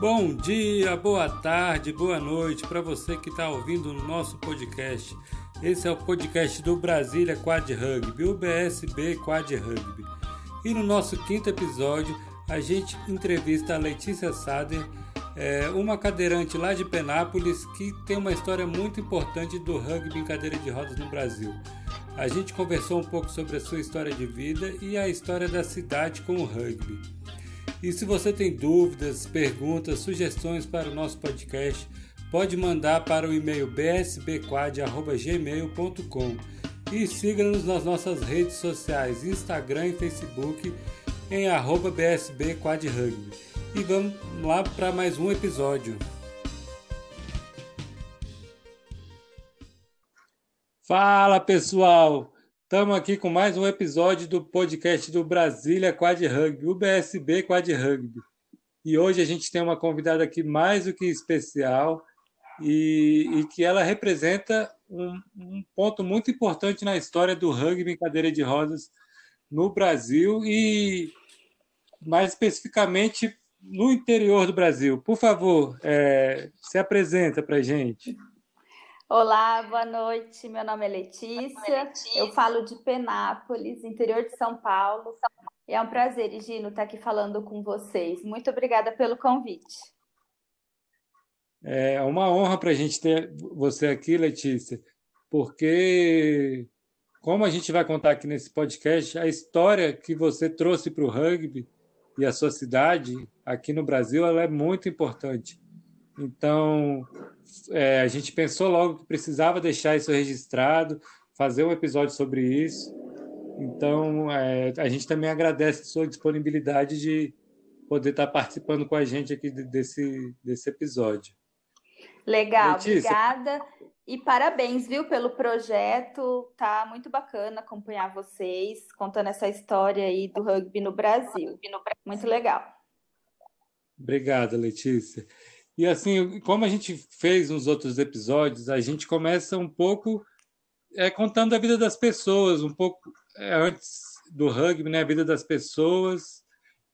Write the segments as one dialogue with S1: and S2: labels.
S1: Bom dia, boa tarde, boa noite para você que está ouvindo o nosso podcast. Esse é o podcast do Brasília Quad Rugby, o BSB Quad Rugby. E no nosso quinto episódio, a gente entrevista a Letícia Sader, é, uma cadeirante lá de Penápolis que tem uma história muito importante do rugby em cadeira de rodas no Brasil. A gente conversou um pouco sobre a sua história de vida e a história da cidade com o rugby. E se você tem dúvidas, perguntas, sugestões para o nosso podcast, pode mandar para o e-mail bsbquad.gmail.com e siga-nos nas nossas redes sociais, Instagram e Facebook em arroba bsbquadrugby. E vamos lá para mais um episódio. Fala pessoal! Estamos aqui com mais um episódio do podcast do Brasília Quad Rugby, o BSB Quad Rugby. E hoje a gente tem uma convidada aqui mais do que especial e, e que ela representa um, um, ponto muito importante na história do rugby em cadeira de rodas no Brasil e mais especificamente no interior do Brasil. Por favor, é, se apresenta para gente.
S2: Olá, boa noite. Meu nome é Letícia. Letícia. Eu falo de Penápolis, interior de São Paulo. E é um prazer, Gino, estar aqui falando com vocês. Muito obrigada pelo convite.
S1: É uma honra para a gente ter você aqui, Letícia, porque, como a gente vai contar aqui nesse podcast, a história que você trouxe para o rugby e a sua cidade aqui no Brasil ela é muito importante. Então, é, a gente pensou logo que precisava deixar isso registrado, fazer um episódio sobre isso. Então, é, a gente também agradece a sua disponibilidade de poder estar participando com a gente aqui desse, desse episódio.
S2: Legal, Letícia. obrigada. E parabéns, viu, pelo projeto. Tá muito bacana acompanhar vocês contando essa história aí do rugby no Brasil. Muito legal.
S1: Obrigado, Letícia. E assim, como a gente fez nos outros episódios, a gente começa um pouco é, contando a vida das pessoas, um pouco é, antes do rugby, né, a vida das pessoas,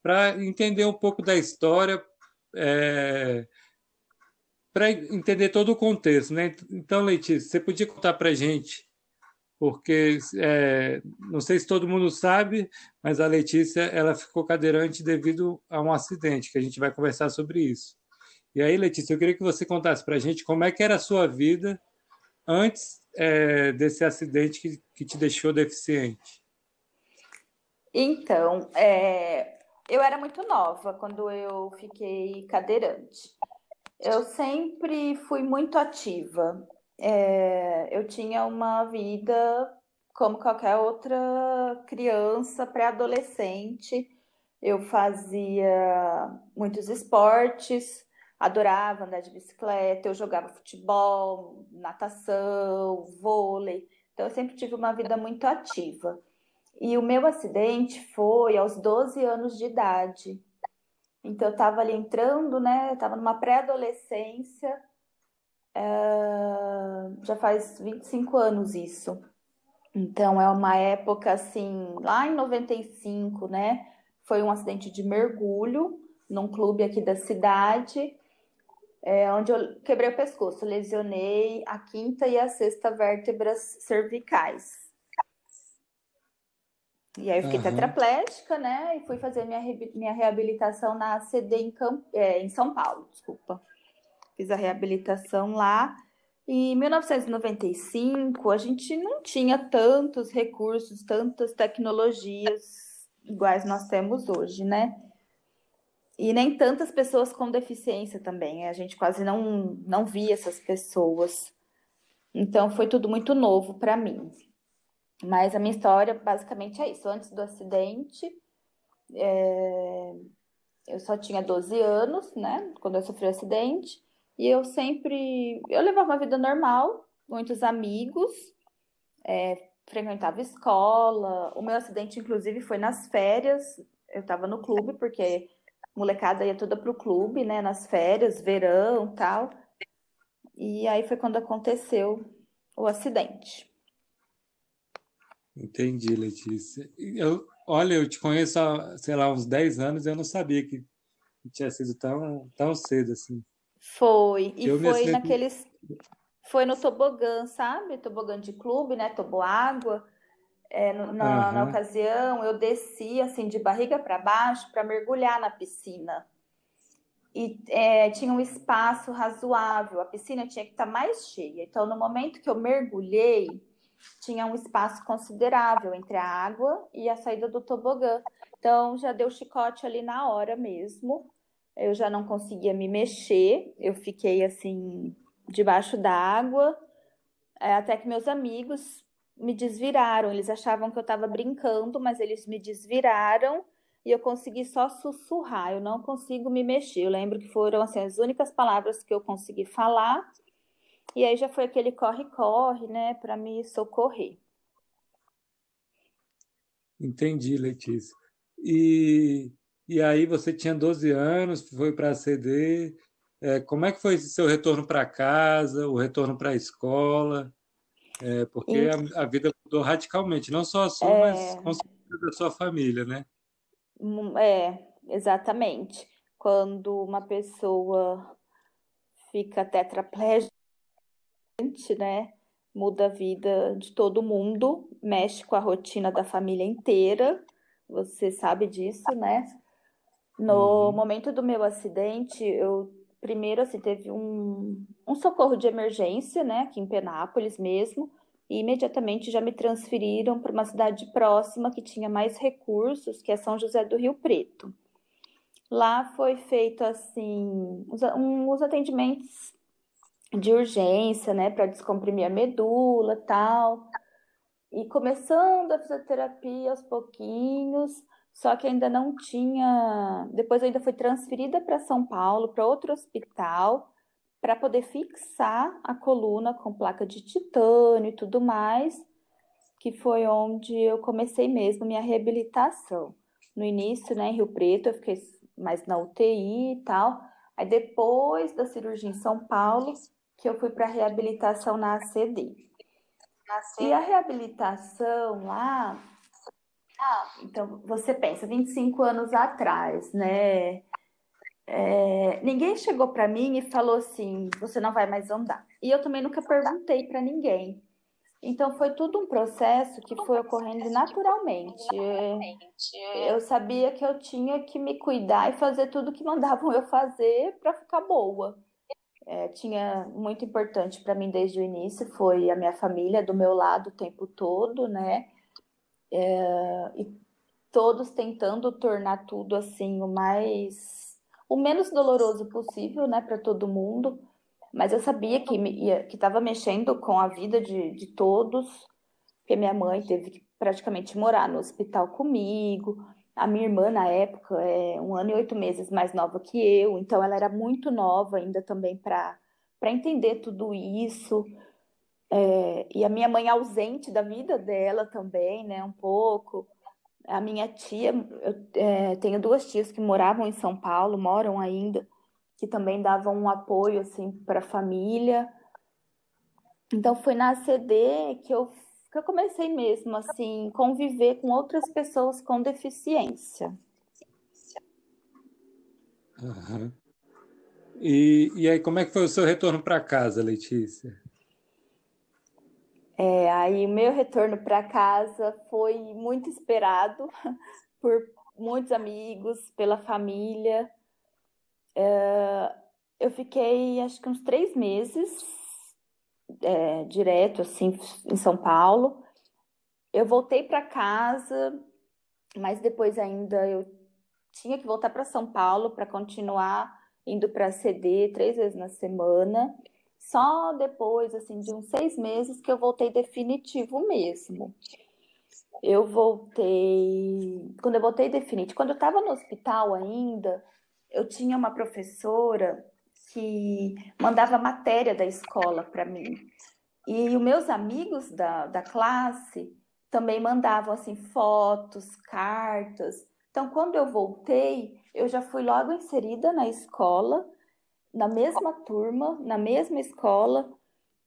S1: para entender um pouco da história, é, para entender todo o contexto. Né? Então, Letícia, você podia contar para a gente, porque é, não sei se todo mundo sabe, mas a Letícia ela ficou cadeirante devido a um acidente, que a gente vai conversar sobre isso. E aí, Letícia, eu queria que você contasse para a gente como é que era a sua vida antes é, desse acidente que, que te deixou deficiente.
S2: Então, é, eu era muito nova quando eu fiquei cadeirante. Eu sempre fui muito ativa. É, eu tinha uma vida como qualquer outra criança, pré-adolescente. Eu fazia muitos esportes, adorava andar de bicicleta, eu jogava futebol, natação, vôlei. Então, eu sempre tive uma vida muito ativa. E o meu acidente foi aos 12 anos de idade. Então, eu estava ali entrando, né? Estava numa pré-adolescência. Já faz 25 anos isso. Então, é uma época assim, lá em 95, né? Foi um acidente de mergulho num clube aqui da cidade é, onde eu quebrei o pescoço, lesionei a quinta e a sexta vértebras cervicais. E aí eu fiquei uhum. tetraplégica, né? E fui fazer minha, minha reabilitação na ACD em, Camp... É, em São Paulo, desculpa. Fiz a reabilitação lá. E em 1995, a gente não tinha tantos recursos, tantas tecnologias iguais nós temos hoje, né? E nem tantas pessoas com deficiência também. A gente quase não, não via essas pessoas. Então foi tudo muito novo para mim. Mas a minha história basicamente é isso. Antes do acidente, é... eu só tinha 12 anos, né? Quando eu sofri o acidente. E eu sempre. Eu levava uma vida normal, muitos amigos, é... frequentava escola. O meu acidente, inclusive, foi nas férias. Eu estava no clube, porque molecada ia toda pro clube, né, nas férias, verão, tal. E aí foi quando aconteceu o acidente.
S1: Entendi, Letícia. Eu, olha, eu te conheço há, sei lá, uns 10 anos, eu não sabia que tinha sido tão, tão cedo assim.
S2: Foi, e eu foi naqueles. Foi no tobogã, sabe? Tobogã de clube, né? Toboágua. É, na, uhum. na ocasião, eu desci assim de barriga para baixo para mergulhar na piscina. E é, tinha um espaço razoável, a piscina tinha que estar tá mais cheia. Então, no momento que eu mergulhei, tinha um espaço considerável entre a água e a saída do tobogã. Então, já deu chicote ali na hora mesmo. Eu já não conseguia me mexer, eu fiquei assim, debaixo da água, é, até que meus amigos me desviraram. Eles achavam que eu estava brincando, mas eles me desviraram e eu consegui só sussurrar. Eu não consigo me mexer. Eu lembro que foram assim, as únicas palavras que eu consegui falar. E aí já foi aquele corre-corre, né, para me socorrer.
S1: Entendi, Letícia. E, e aí você tinha 12 anos, foi para a CD. É, como é que foi seu retorno para casa, o retorno para a escola? É, porque e... a, a, vida mudou radicalmente, não só a sua, é... mas com certeza da sua família, né?
S2: É, exatamente. Quando uma pessoa fica tetraplégica, né? Muda a vida de todo mundo, mexe com a rotina da família inteira. Você sabe disso, né? No uhum. momento do meu acidente, eu primeiro assim teve um, um socorro de emergência, né, aqui em Penápolis mesmo, e imediatamente já me transferiram para uma cidade próxima que tinha mais recursos, que é São José do Rio Preto. Lá foi feito assim os, um, os atendimentos de urgência, né, para descomprimir a medula, tal. E começando a fisioterapia aos pouquinhos, só que ainda não tinha. Depois eu ainda fui transferida para São Paulo, para outro hospital, para poder fixar a coluna com placa de titânio e tudo mais, que foi onde eu comecei mesmo minha reabilitação. No início, né, em Rio Preto, eu fiquei mais na UTI e tal. Aí depois da cirurgia em São Paulo, que eu fui para reabilitação na ACD. E a reabilitação lá então você pensa, 25 anos atrás, né? É, ninguém chegou para mim e falou assim: você não vai mais andar. E eu também nunca perguntei para ninguém. Então foi tudo um processo que foi ocorrendo naturalmente. Eu sabia que eu tinha que me cuidar e fazer tudo que mandavam eu fazer para ficar boa. É, tinha muito importante para mim desde o início foi a minha família do meu lado o tempo todo, né? É, e todos tentando tornar tudo assim o mais o menos doloroso possível, né, para todo mundo. Mas eu sabia que ia, que estava mexendo com a vida de, de todos, porque minha mãe teve que praticamente morar no hospital comigo. A minha irmã, na época, é um ano e oito meses mais nova que eu, então ela era muito nova ainda também para entender tudo isso. É, e a minha mãe ausente da vida dela também, né, um pouco. A minha tia, eu é, tenho duas tias que moravam em São Paulo, moram ainda, que também davam um apoio assim para a família. Então foi na CD que eu, que eu comecei mesmo assim conviver com outras pessoas com deficiência.
S1: Uhum. E, e aí, como é que foi o seu retorno para casa, Letícia?
S2: É, aí o meu retorno para casa foi muito esperado por muitos amigos, pela família. É, eu fiquei acho que uns três meses é, direto assim em São Paulo. Eu voltei para casa, mas depois ainda eu tinha que voltar para São Paulo para continuar indo para CD três vezes na semana. Só depois, assim, de uns seis meses que eu voltei definitivo mesmo. Eu voltei. Quando eu voltei definitivo, quando eu estava no hospital ainda, eu tinha uma professora que mandava matéria da escola para mim. E os meus amigos da, da classe também mandavam assim fotos, cartas. Então, quando eu voltei, eu já fui logo inserida na escola na mesma turma, na mesma escola.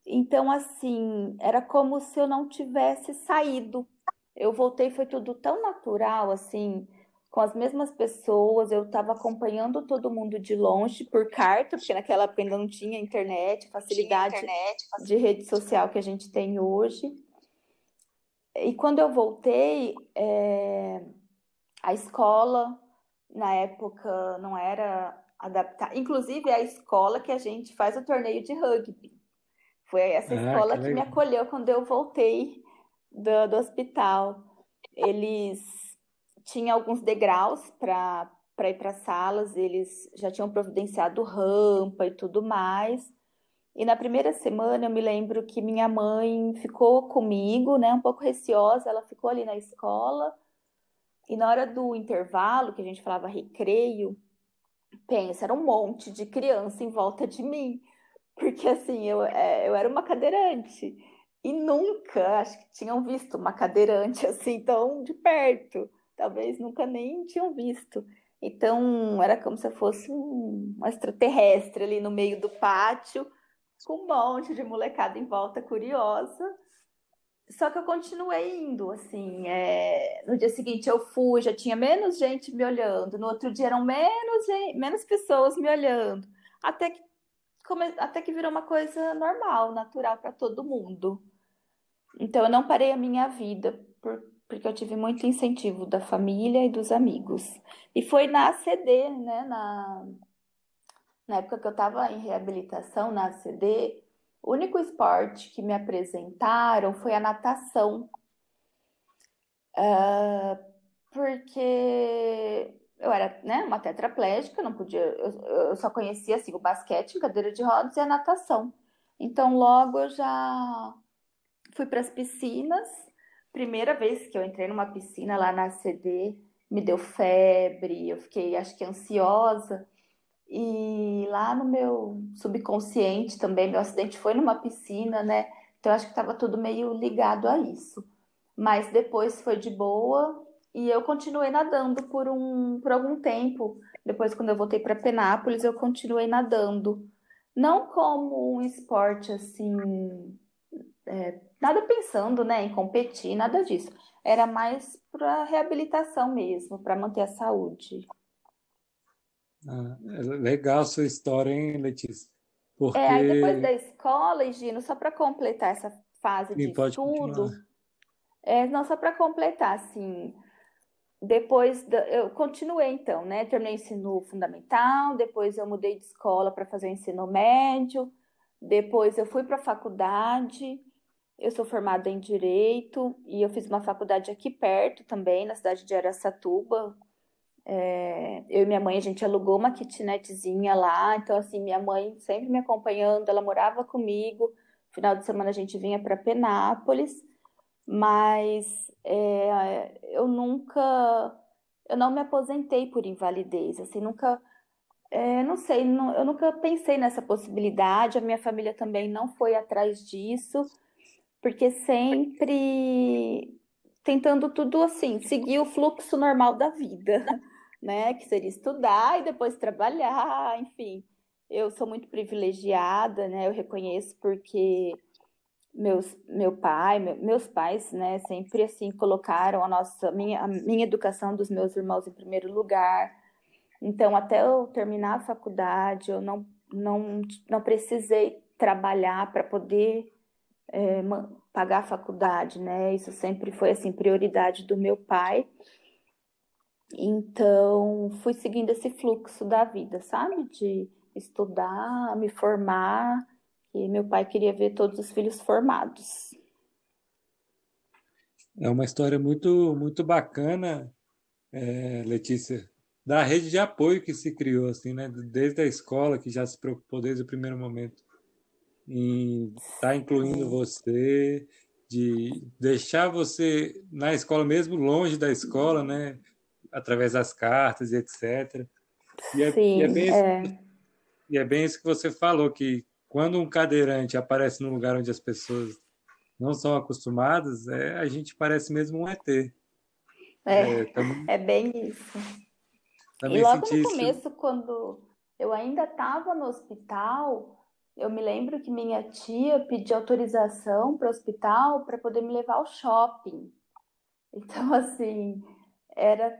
S2: Então, assim, era como se eu não tivesse saído. Eu voltei, foi tudo tão natural, assim. com as mesmas pessoas, eu estava acompanhando todo mundo de longe por carta, porque naquela época ainda não tinha internet, facilidade tinha internet, de rede social que a gente tem hoje. E quando eu voltei, é, a escola, na época, não era adaptada. Inclusive, é a escola que a gente faz o torneio de rugby. Foi essa ah, escola que, que me acolheu quando eu voltei do, do hospital. Eles tinham alguns degraus para ir para salas, eles já tinham providenciado rampa e tudo mais. E na primeira semana eu me lembro que minha mãe ficou comigo, né, um pouco receosa, ela ficou ali na escola. E na hora do intervalo, que a gente falava recreio, pensa, era um monte de criança em volta de mim. Porque assim, eu, é, eu era uma cadeirante. E nunca, acho que tinham visto uma cadeirante assim tão de perto. Talvez nunca nem tinham visto. Então, era como se fosse um, um extraterrestre ali no meio do pátio com um monte de molecada em volta curiosa. Só que eu continuei indo, assim. É... No dia seguinte eu fui, já tinha menos gente me olhando. No outro dia eram menos, menos pessoas me olhando. Até que, come... Até que virou uma coisa normal, natural para todo mundo. Então eu não parei a minha vida, por... porque eu tive muito incentivo da família e dos amigos. E foi na CD, né? Na na época que eu estava em reabilitação na ACD, o único esporte que me apresentaram foi a natação. Uh, porque eu era né, uma tetraplégica, não podia, eu, eu só conhecia assim, o basquete, cadeira de rodas e a natação. Então, logo eu já fui para as piscinas. Primeira vez que eu entrei numa piscina lá na CD, me deu febre, eu fiquei, acho que ansiosa. E lá no meu subconsciente também, meu acidente foi numa piscina, né? Então acho que estava tudo meio ligado a isso. Mas depois foi de boa e eu continuei nadando por um por algum tempo. Depois quando eu voltei para Penápolis, eu continuei nadando. Não como um esporte assim, é, nada pensando, né, em competir, nada disso. Era mais para reabilitação mesmo, para manter a saúde.
S1: Ah, é legal sua história, hein, Letícia?
S2: Porque... É, aí depois da escola, Gino, só para completar essa fase de estudo, é, não só para completar, assim, depois da, eu continuei então, né? Terminei o ensino fundamental, depois eu mudei de escola para fazer o ensino médio, depois eu fui para a faculdade. Eu sou formada em direito e eu fiz uma faculdade aqui perto também, na cidade de Aracatuba, é, eu e minha mãe, a gente alugou uma kitnetzinha lá, então assim, minha mãe sempre me acompanhando, ela morava comigo, final de semana a gente vinha para Penápolis, mas é, eu nunca, eu não me aposentei por invalidez, assim, nunca, é, não sei, não, eu nunca pensei nessa possibilidade, a minha família também não foi atrás disso, porque sempre tentando tudo assim, seguir o fluxo normal da vida né? Que seria estudar e depois trabalhar, enfim. Eu sou muito privilegiada, né? Eu reconheço porque meus, meu pai, meus pais, né, sempre assim colocaram a nossa minha, a minha educação dos meus irmãos em primeiro lugar. Então, até eu terminar a faculdade, eu não não, não precisei trabalhar para poder é, pagar a faculdade, né? Isso sempre foi assim prioridade do meu pai. Então, fui seguindo esse fluxo da vida, sabe? De estudar, me formar, e meu pai queria ver todos os filhos formados.
S1: É uma história muito, muito bacana, é, Letícia, da rede de apoio que se criou, assim, né? Desde a escola, que já se preocupou desde o primeiro momento em estar tá incluindo você, de deixar você na escola mesmo, longe da escola, né? Através das cartas e etc. E é, Sim, e é, bem é. Isso, e é bem isso que você falou, que quando um cadeirante aparece num lugar onde as pessoas não são acostumadas, é, a gente parece mesmo um ET.
S2: É, é, também, é bem isso. E logo no começo, isso. quando eu ainda estava no hospital, eu me lembro que minha tia pediu autorização para o hospital para poder me levar ao shopping. Então, assim, era é,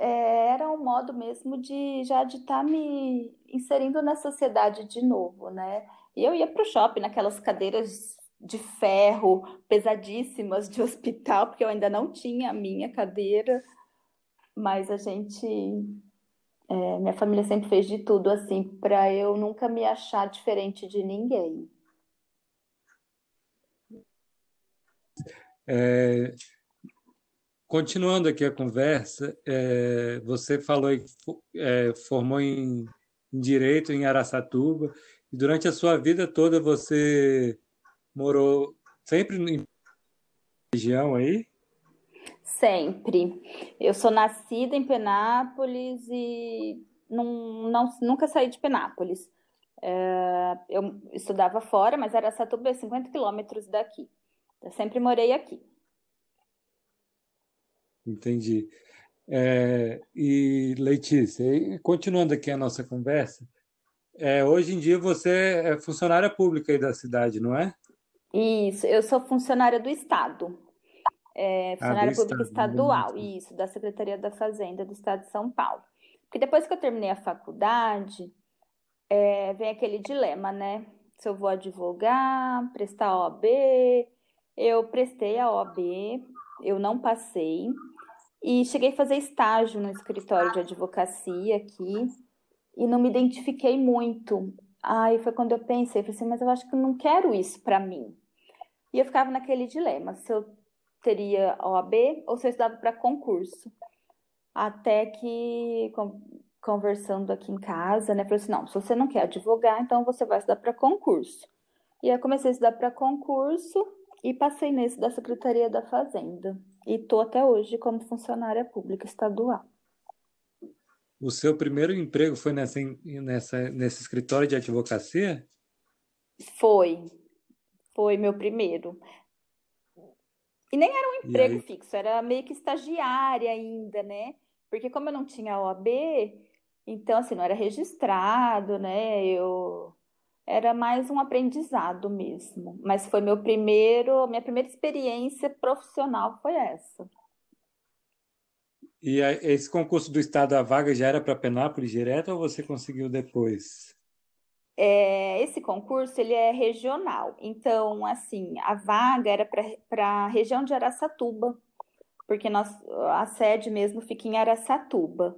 S2: era um modo mesmo de já de estar tá me inserindo na sociedade de novo, né? E eu ia para o shopping naquelas cadeiras de ferro pesadíssimas de hospital, porque eu ainda não tinha a minha cadeira, mas a gente, é, minha família sempre fez de tudo assim para eu nunca me achar diferente de ninguém.
S1: É, continuando aqui a conversa, é, você falou que é, formou em, em Direito em Araçatuba, e durante a sua vida toda você morou sempre em região aí?
S2: Sempre. Eu sou nascida em Penápolis e não, não, nunca saí de Penápolis. É, eu estudava fora, mas era Satuba, 50 quilômetros daqui. Eu sempre morei aqui.
S1: Entendi. É, e Letícia, continuando aqui a nossa conversa, é, hoje em dia você é funcionária pública aí da cidade, não é?
S2: Isso, eu sou funcionária do Estado. É, funcionária ah, pública estado, estadual, isso, da Secretaria da Fazenda do Estado de São Paulo. Porque depois que eu terminei a faculdade, é, vem aquele dilema, né? Se eu vou advogar, prestar OAB, eu prestei a OAB, eu não passei, e cheguei a fazer estágio no escritório de advocacia aqui, e não me identifiquei muito. Aí foi quando eu pensei, falei assim, mas eu acho que eu não quero isso para mim. E eu ficava naquele dilema, se eu teria OAB ou se eu estudava para concurso. Até que, conversando aqui em casa, né, falei assim, não, se você não quer advogar, então você vai estudar para concurso. E aí comecei a estudar para concurso e passei nesse da Secretaria da Fazenda. E estou até hoje como funcionária pública estadual.
S1: O seu primeiro emprego foi nessa, nessa, nesse escritório de advocacia?
S2: Foi. Foi meu primeiro. E nem era um emprego fixo, era meio que estagiária ainda, né? Porque como eu não tinha OAB, então assim, não era registrado, né? Eu era mais um aprendizado mesmo. Mas foi meu primeiro, minha primeira experiência profissional foi essa.
S1: E esse concurso do Estado, a vaga já era para Penápolis direto ou você conseguiu depois?
S2: É, esse concurso ele é regional, então assim a vaga era para a região de Araçatuba, porque nós, a sede mesmo fica em Araçatuba.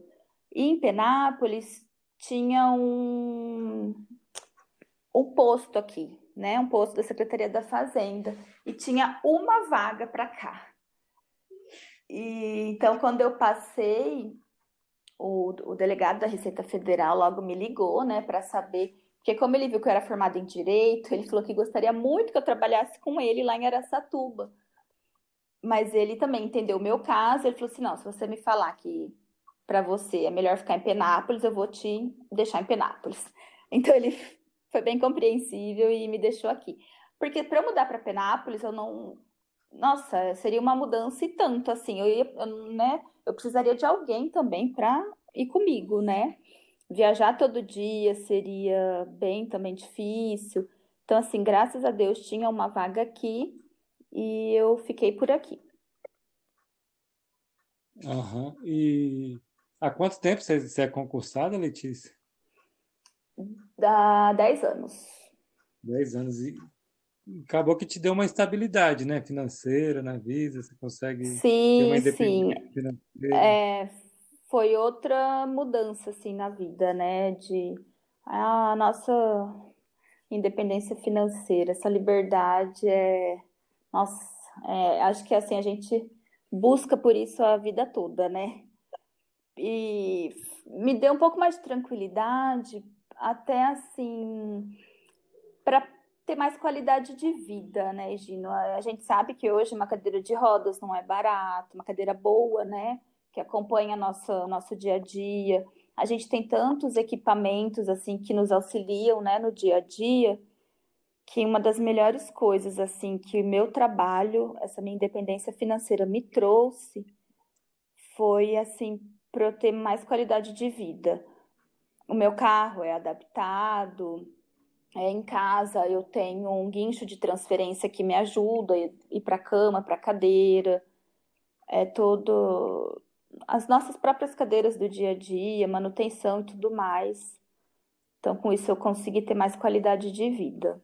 S2: E em Penápolis tinha um, um posto aqui, né? Um posto da Secretaria da Fazenda e tinha uma vaga para cá. E então quando eu passei, o, o delegado da Receita Federal logo me ligou, né, para saber porque como ele viu que eu era formada em direito, ele falou que gostaria muito que eu trabalhasse com ele lá em Araçatuba. Mas ele também entendeu o meu caso, ele falou assim: "Não, se você me falar que para você é melhor ficar em Penápolis, eu vou te deixar em Penápolis". Então ele foi bem compreensível e me deixou aqui. Porque para mudar para Penápolis, eu não. Nossa, seria uma mudança e tanto, assim. Eu, ia, eu, né, eu precisaria de alguém também para ir comigo, né? Viajar todo dia seria bem também difícil. Então, assim, graças a Deus tinha uma vaga aqui e eu fiquei por aqui.
S1: Uhum. E há quanto tempo você é concursada, Letícia?
S2: Há 10 anos.
S1: 10 anos. E acabou que te deu uma estabilidade, né? Financeira na vida, você consegue
S2: sim, ter uma independência sim. financeira. É, foi outra mudança, assim, na vida, né? De a nossa independência financeira, essa liberdade é... Nossa, é, acho que, assim, a gente busca por isso a vida toda, né? E me deu um pouco mais de tranquilidade, até assim, para ter mais qualidade de vida, né, Gino? A gente sabe que hoje uma cadeira de rodas não é barato, uma cadeira boa, né, que acompanha nosso, nosso dia a dia. A gente tem tantos equipamentos, assim, que nos auxiliam, né, no dia a dia, que uma das melhores coisas, assim, que o meu trabalho, essa minha independência financeira me trouxe, foi, assim, para eu ter mais qualidade de vida o meu carro é adaptado, é, em casa eu tenho um guincho de transferência que me ajuda a ir para a cama, para a cadeira, é todo. as nossas próprias cadeiras do dia a dia, manutenção e tudo mais. Então, com isso, eu consegui ter mais qualidade de vida.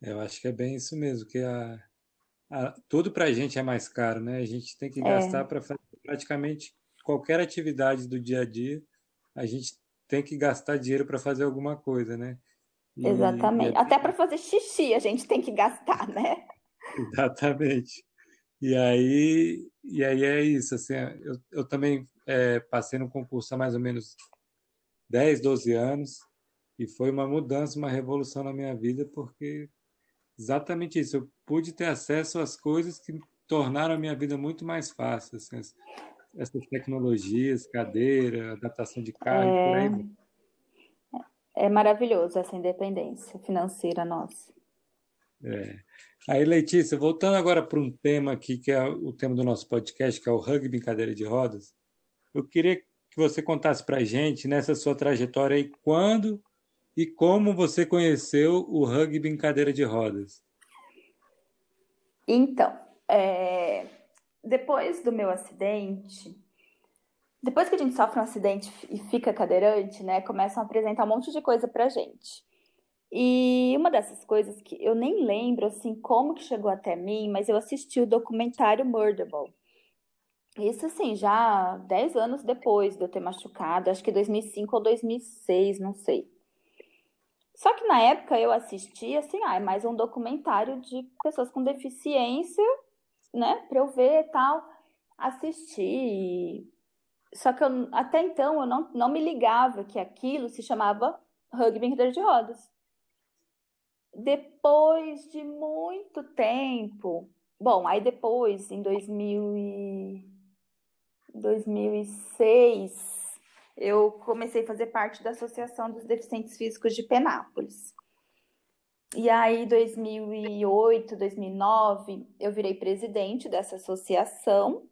S1: Eu acho que é bem isso mesmo, que a, a tudo para a gente é mais caro, né? A gente tem que é. gastar para fazer praticamente qualquer atividade do dia a dia, a gente tem que gastar dinheiro para fazer alguma coisa, né?
S2: E, Exatamente. E... Até para fazer xixi a gente tem que gastar, né?
S1: Exatamente. E aí, e aí é isso. Assim, eu, eu também é, passei no concurso há mais ou menos 10, 12 anos e foi uma mudança, uma revolução na minha vida, porque exatamente isso. Eu pude ter acesso às coisas que tornaram a minha vida muito mais fácil. Assim, essas tecnologias, cadeira, adaptação de carro, é... por aí.
S2: É maravilhoso essa independência financeira nossa.
S1: É. Aí, Letícia, voltando agora para um tema aqui, que é o tema do nosso podcast, que é o rugby em cadeira de rodas, eu queria que você contasse para a gente, nessa sua trajetória aí, quando e como você conheceu o rugby em cadeira de rodas.
S2: Então, é... depois do meu acidente, depois que a gente sofre um acidente e fica cadeirante, né, começam a apresentar um monte de coisa pra gente. E uma dessas coisas que eu nem lembro assim como que chegou até mim, mas eu assisti o documentário Murderball. Isso assim, já 10 anos depois de eu ter machucado, acho que 2005 ou 2006, não sei. Só que na época eu assisti assim, ah, é mais um documentário de pessoas com deficiência, né, para eu ver tal. Assisti, só que eu, até então eu não, não me ligava que aquilo se chamava rugby em de rodas. Depois de muito tempo, bom, aí depois, em 2000 e 2006, eu comecei a fazer parte da Associação dos Deficientes Físicos de Penápolis. E aí, 2008, 2009, eu virei presidente dessa associação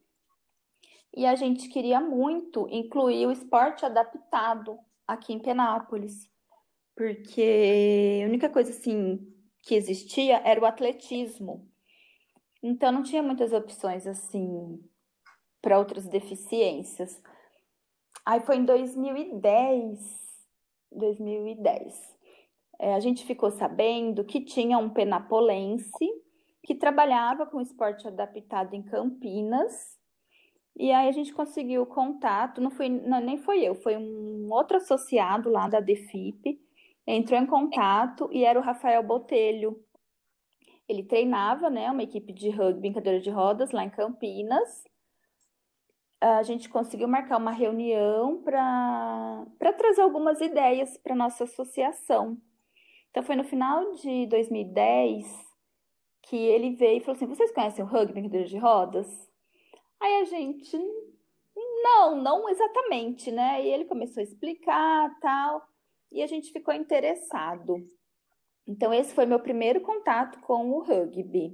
S2: e a gente queria muito incluir o esporte adaptado aqui em Penápolis, porque a única coisa assim que existia era o atletismo. Então não tinha muitas opções assim para outras deficiências. Aí foi em 2010, 2010. É, a gente ficou sabendo que tinha um penapolense que trabalhava com esporte adaptado em Campinas e aí a gente conseguiu contato, não foi, não, nem foi eu, foi um outro associado lá da DEFIP, entrou em contato e era o Rafael Botelho. Ele treinava, né, uma equipe de rugby em cadeira de rodas lá em Campinas. A gente conseguiu marcar uma reunião para trazer algumas ideias para nossa associação. Então foi no final de 2010 que ele veio e falou assim: "Vocês conhecem o rugby em cadeira de rodas?" Aí a gente, não, não exatamente, né? E ele começou a explicar tal, e a gente ficou interessado. Então, esse foi meu primeiro contato com o rugby,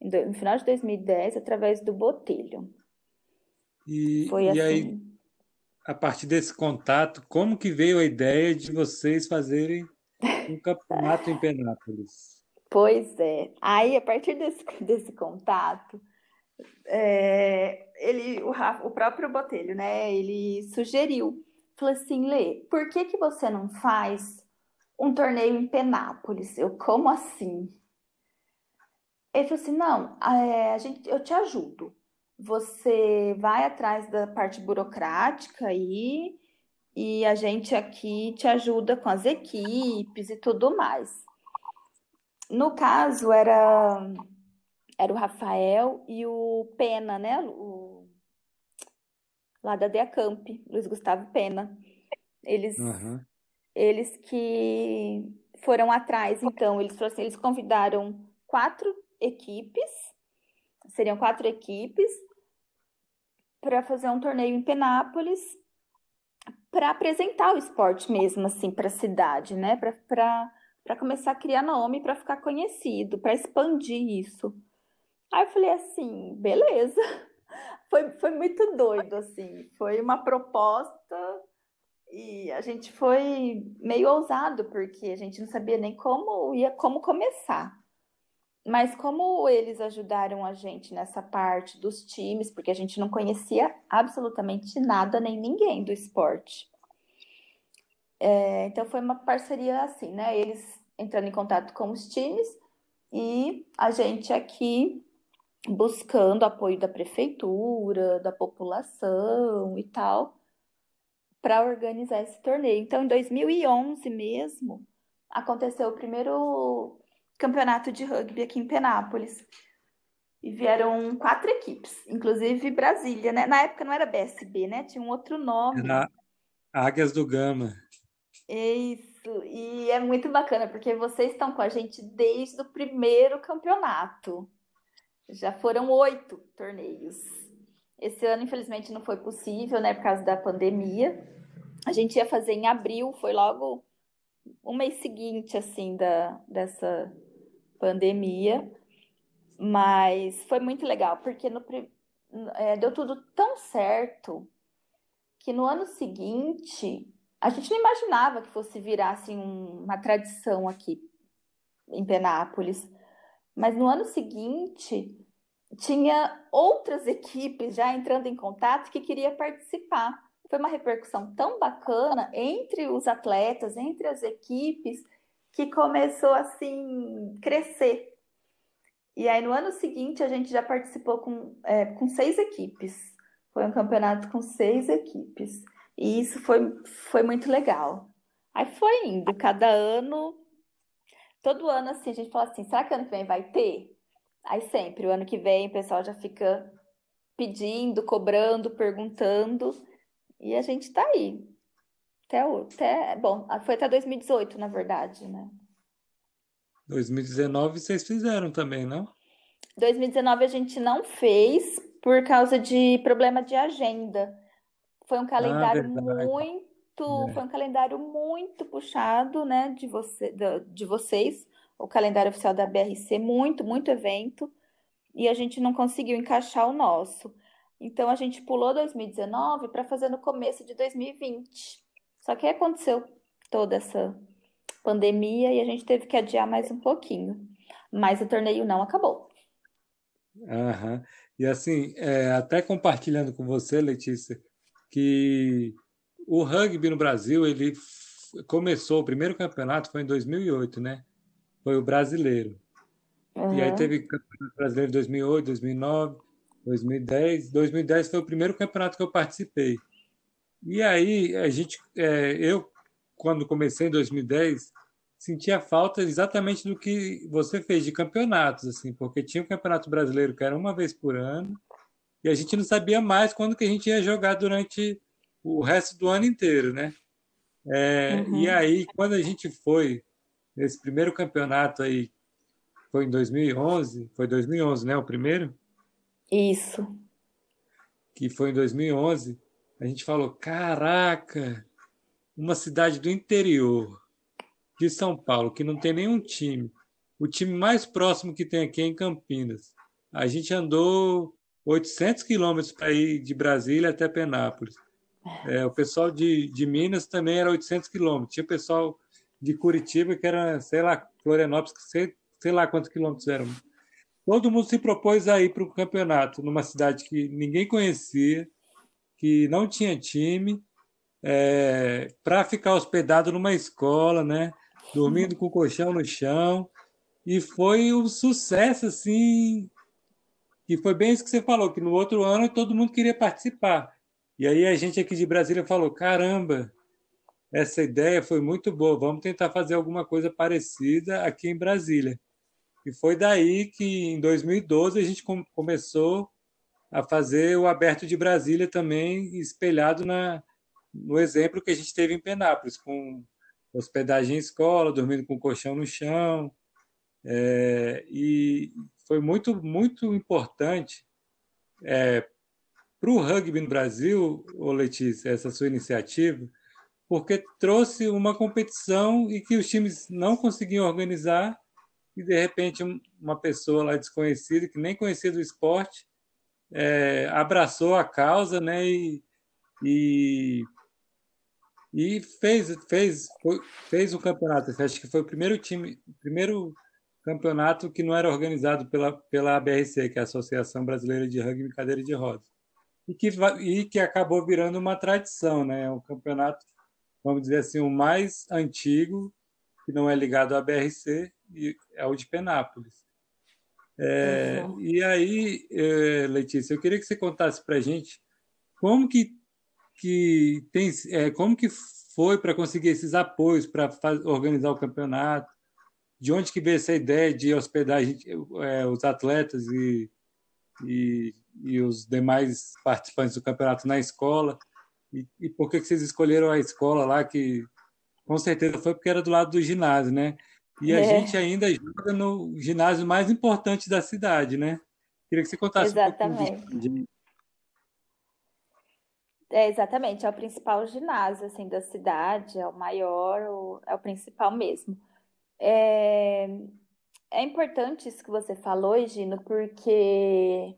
S2: no final de 2010, através do Botelho.
S1: E, foi assim. E aí, a partir desse contato, como que veio a ideia de vocês fazerem um campeonato em Penápolis?
S2: Pois é. Aí, a partir desse, desse contato, é, ele, o, o próprio Botelho, né? Ele sugeriu, falou assim, Lê, por que que você não faz um torneio em Penápolis? Eu, como assim? Ele falou assim, não, é, a gente, eu te ajudo. Você vai atrás da parte burocrática aí e a gente aqui te ajuda com as equipes e tudo mais. No caso, era era o Rafael e o Pena, né? O, lá da Deacamp, Luiz Gustavo Pena. Eles, uhum. eles que foram atrás, então, eles, assim, eles convidaram quatro equipes, seriam quatro equipes, para fazer um torneio em Penápolis, para apresentar o esporte mesmo, assim, para a cidade, né? Para começar a criar nome, para ficar conhecido, para expandir isso. Aí eu falei assim, beleza. Foi, foi muito doido, assim. Foi uma proposta e a gente foi meio ousado, porque a gente não sabia nem como ia como começar. Mas como eles ajudaram a gente nessa parte dos times, porque a gente não conhecia absolutamente nada nem ninguém do esporte. É, então foi uma parceria assim, né? Eles entrando em contato com os times e a gente aqui buscando apoio da prefeitura, da população e tal, para organizar esse torneio. Então, em 2011 mesmo, aconteceu o primeiro campeonato de rugby aqui em Penápolis. E vieram quatro equipes, inclusive Brasília, né? Na época não era BSB, né? Tinha um outro nome.
S1: Era Águias do Gama.
S2: Isso, e é muito bacana, porque vocês estão com a gente desde o primeiro campeonato. Já foram oito torneios. Esse ano, infelizmente, não foi possível, né, por causa da pandemia. A gente ia fazer em abril, foi logo um mês seguinte, assim, da, dessa pandemia. Mas foi muito legal, porque no, é, deu tudo tão certo que no ano seguinte a gente não imaginava que fosse virar assim, uma tradição aqui em Penápolis. Mas no ano seguinte, tinha outras equipes já entrando em contato que queria participar. Foi uma repercussão tão bacana entre os atletas, entre as equipes, que começou assim crescer. E aí no ano seguinte a gente já participou com, é, com seis equipes. Foi um campeonato com seis equipes. E isso foi, foi muito legal. Aí foi indo, cada ano todo ano assim, a gente fala assim, será que ano que vem vai ter? Aí sempre, o ano que vem o pessoal já fica pedindo, cobrando, perguntando, e a gente tá aí. Até, até bom, foi até 2018, na verdade, né?
S1: 2019 vocês fizeram também, não?
S2: 2019 a gente não fez por causa de problema de agenda. Foi um ah, calendário ah, muito é. foi um calendário muito puxado, né, de, você, de, de vocês, o calendário oficial da BRC, muito, muito evento, e a gente não conseguiu encaixar o nosso. Então a gente pulou 2019 para fazer no começo de 2020. Só que aí aconteceu toda essa pandemia e a gente teve que adiar mais um pouquinho. Mas o torneio não acabou.
S1: Aham. E assim, é, até compartilhando com você, Letícia, que o rugby no Brasil, ele começou, o primeiro campeonato foi em 2008, né? Foi o brasileiro. Uhum. E aí teve campeonato brasileiro em 2008, 2009, 2010. 2010 foi o primeiro campeonato que eu participei. E aí a gente, é, eu quando comecei em 2010 sentia falta exatamente do que você fez de campeonatos, assim, porque tinha o campeonato brasileiro que era uma vez por ano e a gente não sabia mais quando que a gente ia jogar durante o resto do ano inteiro, né? É, uhum. E aí, quando a gente foi nesse primeiro campeonato aí, foi em 2011, foi 2011, né, o primeiro?
S2: Isso.
S1: Que foi em 2011, a gente falou, caraca, uma cidade do interior de São Paulo, que não tem nenhum time, o time mais próximo que tem aqui é em Campinas. A gente andou 800 quilômetros para ir de Brasília até Penápolis. É, o pessoal de, de Minas também era 800 quilômetros. Tinha o pessoal de Curitiba que era, sei lá, Florianópolis, sei, sei lá quantos quilômetros eram. Todo mundo se propôs a ir para o campeonato numa cidade que ninguém conhecia, que não tinha time, é, para ficar hospedado numa escola, né? Dormindo com o colchão no chão. E foi um sucesso, assim. E foi bem isso que você falou, que no outro ano todo mundo queria participar. E aí a gente aqui de Brasília falou: caramba, essa ideia foi muito boa, vamos tentar fazer alguma coisa parecida aqui em Brasília. E foi daí que, em 2012, a gente começou a fazer o Aberto de Brasília também, espelhado na, no exemplo que a gente teve em Penápolis, com hospedagem em escola, dormindo com colchão no chão. É, e foi muito, muito importante é, para o rugby no Brasil, ô Letícia, essa sua iniciativa, porque trouxe uma competição e que os times não conseguiam organizar e de repente uma pessoa lá desconhecida que nem conhecia do esporte é, abraçou a causa, né? E, e, e fez fez foi, fez um campeonato. Acho que foi o primeiro time, primeiro campeonato que não era organizado pela, pela ABRC, que é a Associação Brasileira de Rugby Cadeira de Rodas, e que, e que acabou virando uma tradição, né? É um campeonato, vamos dizer assim, o mais antigo, que não é ligado à BRC, e é o de Penápolis. É, uhum. E aí, é, Letícia, eu queria que você contasse para a gente como que, que tem, é, como que foi para conseguir esses apoios para organizar o campeonato, de onde que veio essa ideia de hospedar gente, é, os atletas e, e, e, os demais participantes do campeonato na escola? E, e, por que, que vocês escolheram a escola lá, que com certeza foi porque era do lado do ginásio, né? E a é. gente ainda joga no ginásio mais importante da cidade, né? Queria que você contasse
S2: Exatamente.
S1: um pouco de...
S2: É, exatamente, é o principal ginásio assim, da cidade, é o maior, é o principal mesmo. É, é importante isso que você falou, Gino, porque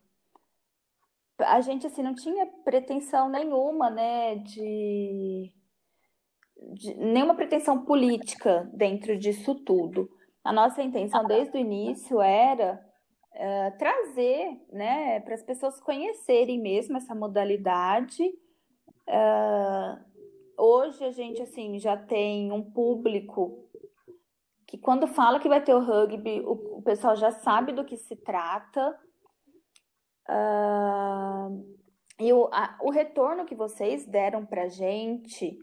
S2: a gente assim não tinha pretensão nenhuma, né, de, de, nenhuma pretensão política dentro disso tudo. A nossa intenção desde o início era uh, trazer, né, para as pessoas conhecerem mesmo essa modalidade. Uh, hoje a gente assim já tem um público que quando fala que vai ter o rugby, o, o pessoal já sabe do que se trata. Uh, e o, a, o retorno que vocês deram para gente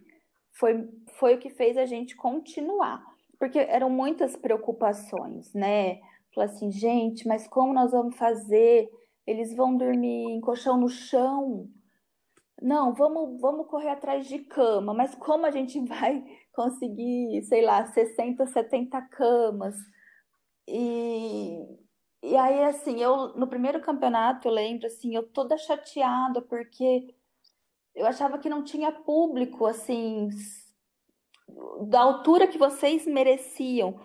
S2: foi, foi o que fez a gente continuar. Porque eram muitas preocupações, né? Falar assim, gente, mas como nós vamos fazer? Eles vão dormir em colchão no chão? Não, vamos, vamos correr atrás de cama, mas como a gente vai conseguir, sei lá, 60, 70 camas? E, e aí, assim, eu no primeiro campeonato, eu lembro, assim, eu toda chateada, porque eu achava que não tinha público, assim, da altura que vocês mereciam.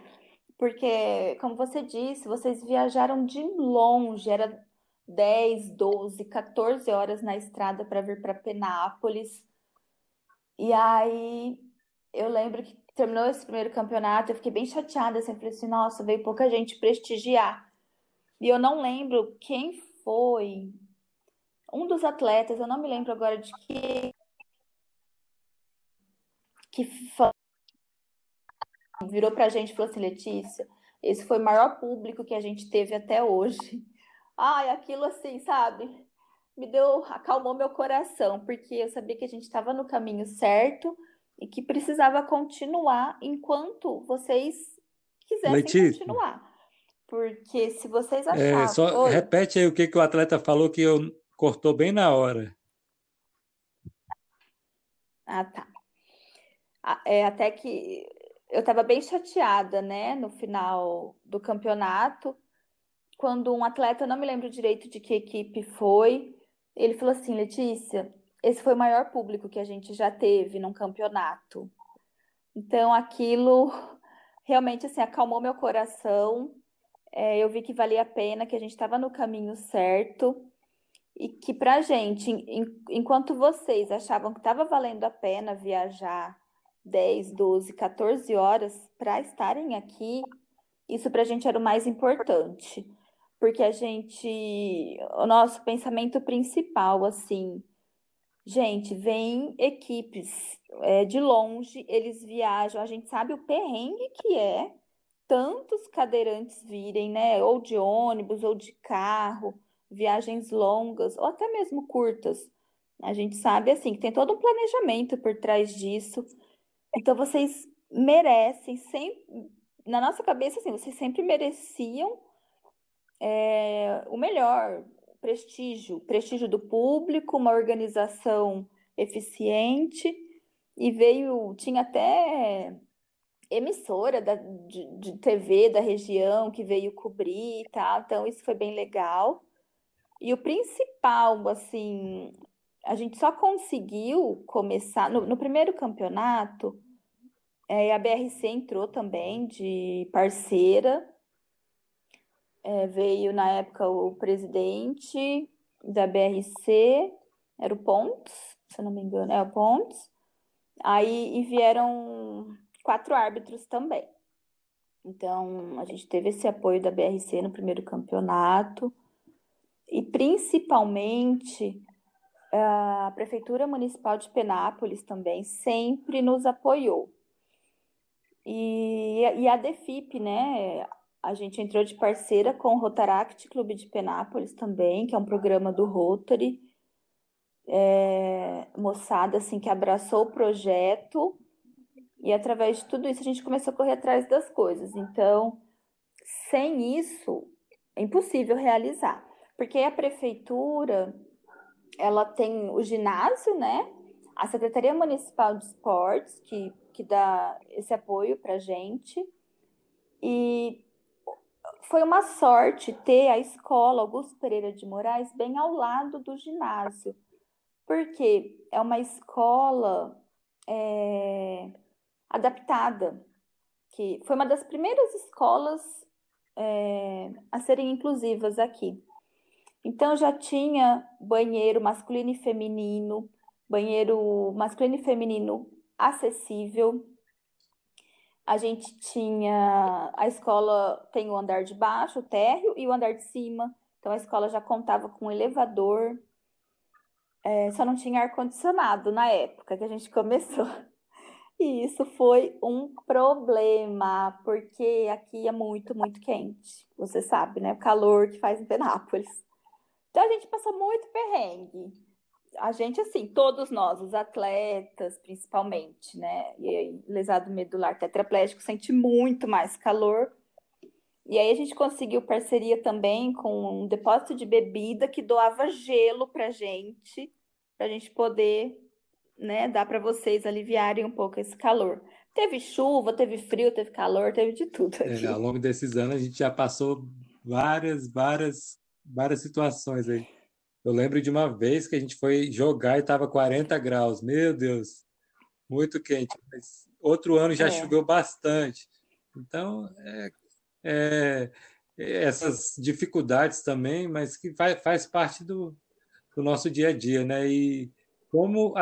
S2: Porque, como você disse, vocês viajaram de longe, era 10, 12, 14 horas na estrada para vir para Penápolis. E aí eu lembro que terminou esse primeiro campeonato, eu fiquei bem chateada, assim, assim, nossa, veio pouca gente prestigiar. E eu não lembro quem foi. Um dos atletas, eu não me lembro agora de que que virou pra gente e falou assim, Letícia, esse foi o maior público que a gente teve até hoje. Ai, aquilo assim, sabe? Me deu, acalmou meu coração, porque eu sabia que a gente estava no caminho certo e que precisava continuar enquanto vocês quisessem Letícia. continuar. Porque se vocês achavam.
S1: É, só Oi. repete aí o que, que o atleta falou que eu cortou bem na hora.
S2: Ah, tá. É, até que eu estava bem chateada, né, no final do campeonato, quando um atleta, eu não me lembro direito de que equipe foi, ele falou assim: Letícia, esse foi o maior público que a gente já teve num campeonato. Então aquilo realmente assim acalmou meu coração. É, eu vi que valia a pena, que a gente estava no caminho certo e que para gente, enquanto vocês achavam que estava valendo a pena viajar 10, 12, 14 horas para estarem aqui, isso para a gente era o mais importante. Porque a gente, o nosso pensamento principal, assim, gente, vem equipes é, de longe, eles viajam, a gente sabe o perrengue que é tantos cadeirantes virem, né, ou de ônibus ou de carro, viagens longas ou até mesmo curtas. A gente sabe assim que tem todo um planejamento por trás disso. Então vocês merecem sempre, na nossa cabeça assim, vocês sempre mereciam é, o melhor prestígio, prestígio do público, uma organização eficiente e veio, tinha até emissora da, de, de TV da região que veio cobrir e tal, então isso foi bem legal. E o principal, assim, a gente só conseguiu começar no, no primeiro campeonato, é, a BRC entrou também de parceira é, veio na época o presidente da BRC, era o Pontes, se eu não me engano, é o Pontes. Aí e vieram quatro árbitros também. Então, a gente teve esse apoio da BRC no primeiro campeonato e principalmente a Prefeitura Municipal de Penápolis também sempre nos apoiou. E, e a DEFIP, né? A gente entrou de parceira com o Rotaract Clube de Penápolis também, que é um programa do Rotary. É, moçada assim que abraçou o projeto e através de tudo isso a gente começou a correr atrás das coisas. Então, sem isso, é impossível realizar. Porque a prefeitura, ela tem o ginásio, né? A Secretaria Municipal de Esportes, que, que dá esse apoio para gente. E foi uma sorte ter a escola Augusto Pereira de Moraes bem ao lado do ginásio, porque é uma escola é, adaptada, que foi uma das primeiras escolas é, a serem inclusivas aqui. Então já tinha banheiro masculino e feminino, banheiro masculino e feminino acessível. A gente tinha a escola tem o andar de baixo, o térreo e o andar de cima. Então a escola já contava com elevador. É, só não tinha ar condicionado na época que a gente começou. E isso foi um problema, porque aqui é muito, muito quente. Você sabe, né? O calor que faz em Penápolis. Então a gente passou muito perrengue. A gente, assim, todos nós, os atletas, principalmente, né? E aí, lesado medular tetraplégico sente muito mais calor. E aí a gente conseguiu parceria também com um depósito de bebida que doava gelo pra gente, pra gente poder né, dá para vocês aliviarem um pouco esse calor. Teve chuva, teve frio, teve calor, teve de tudo.
S1: É, ao longo desses anos a gente já passou várias, várias, várias situações aí. Eu lembro de uma vez que a gente foi jogar e estava 40 graus. Meu Deus, muito quente. Mas outro ano já é. choveu bastante. Então, é, é, essas dificuldades também, mas que faz, faz parte do, do nosso dia a dia, né? E como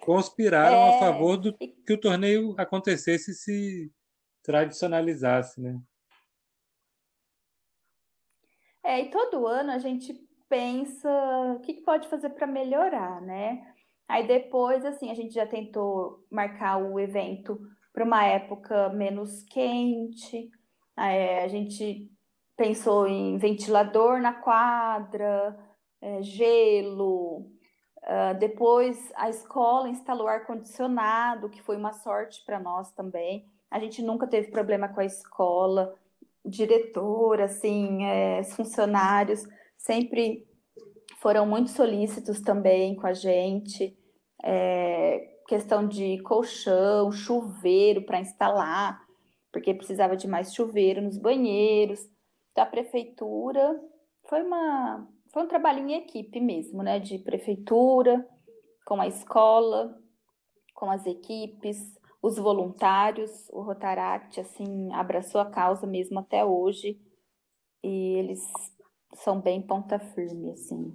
S1: conspiraram é... a favor do que o torneio acontecesse e se tradicionalizasse, né?
S2: É, e todo ano a gente pensa o que pode fazer para melhorar, né? Aí depois, assim, a gente já tentou marcar o evento para uma época menos quente. É, a gente pensou em ventilador na quadra, é, gelo, Uh, depois a escola instalou ar-condicionado, que foi uma sorte para nós também. A gente nunca teve problema com a escola, diretor, assim, é, funcionários sempre foram muito solícitos também com a gente. É, questão de colchão, chuveiro para instalar, porque precisava de mais chuveiro nos banheiros. Da prefeitura foi uma foi um trabalho em equipe mesmo, né? De prefeitura, com a escola, com as equipes, os voluntários, o Rotaract, assim, abraçou a causa mesmo até hoje. E eles são bem ponta firme, assim.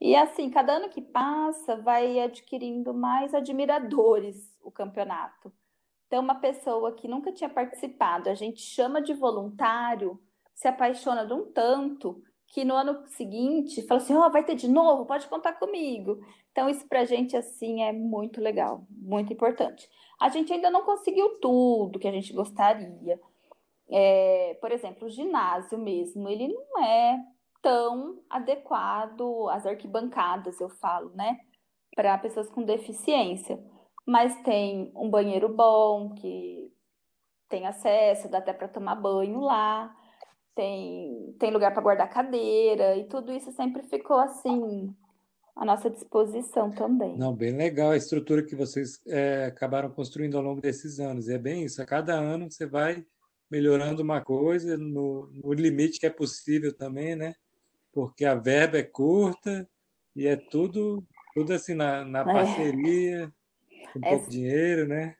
S2: E assim, cada ano que passa, vai adquirindo mais admiradores o campeonato. Então, uma pessoa que nunca tinha participado, a gente chama de voluntário, se apaixona de um tanto que no ano seguinte fala assim, ó, oh, vai ter de novo, pode contar comigo. Então, isso para a gente, assim, é muito legal, muito importante. A gente ainda não conseguiu tudo que a gente gostaria. É, por exemplo, o ginásio mesmo, ele não é tão adequado às arquibancadas, eu falo, né? Para pessoas com deficiência. Mas tem um banheiro bom, que tem acesso, dá até para tomar banho lá tem, tem lugar para guardar cadeira, e tudo isso sempre ficou assim à nossa disposição também.
S1: Não, bem legal a estrutura que vocês é, acabaram construindo ao longo desses anos. E é bem isso, a cada ano você vai melhorando uma coisa no, no limite que é possível também, né? Porque a verba é curta e é tudo, tudo assim na, na é. parceria, com é. pouco dinheiro, né?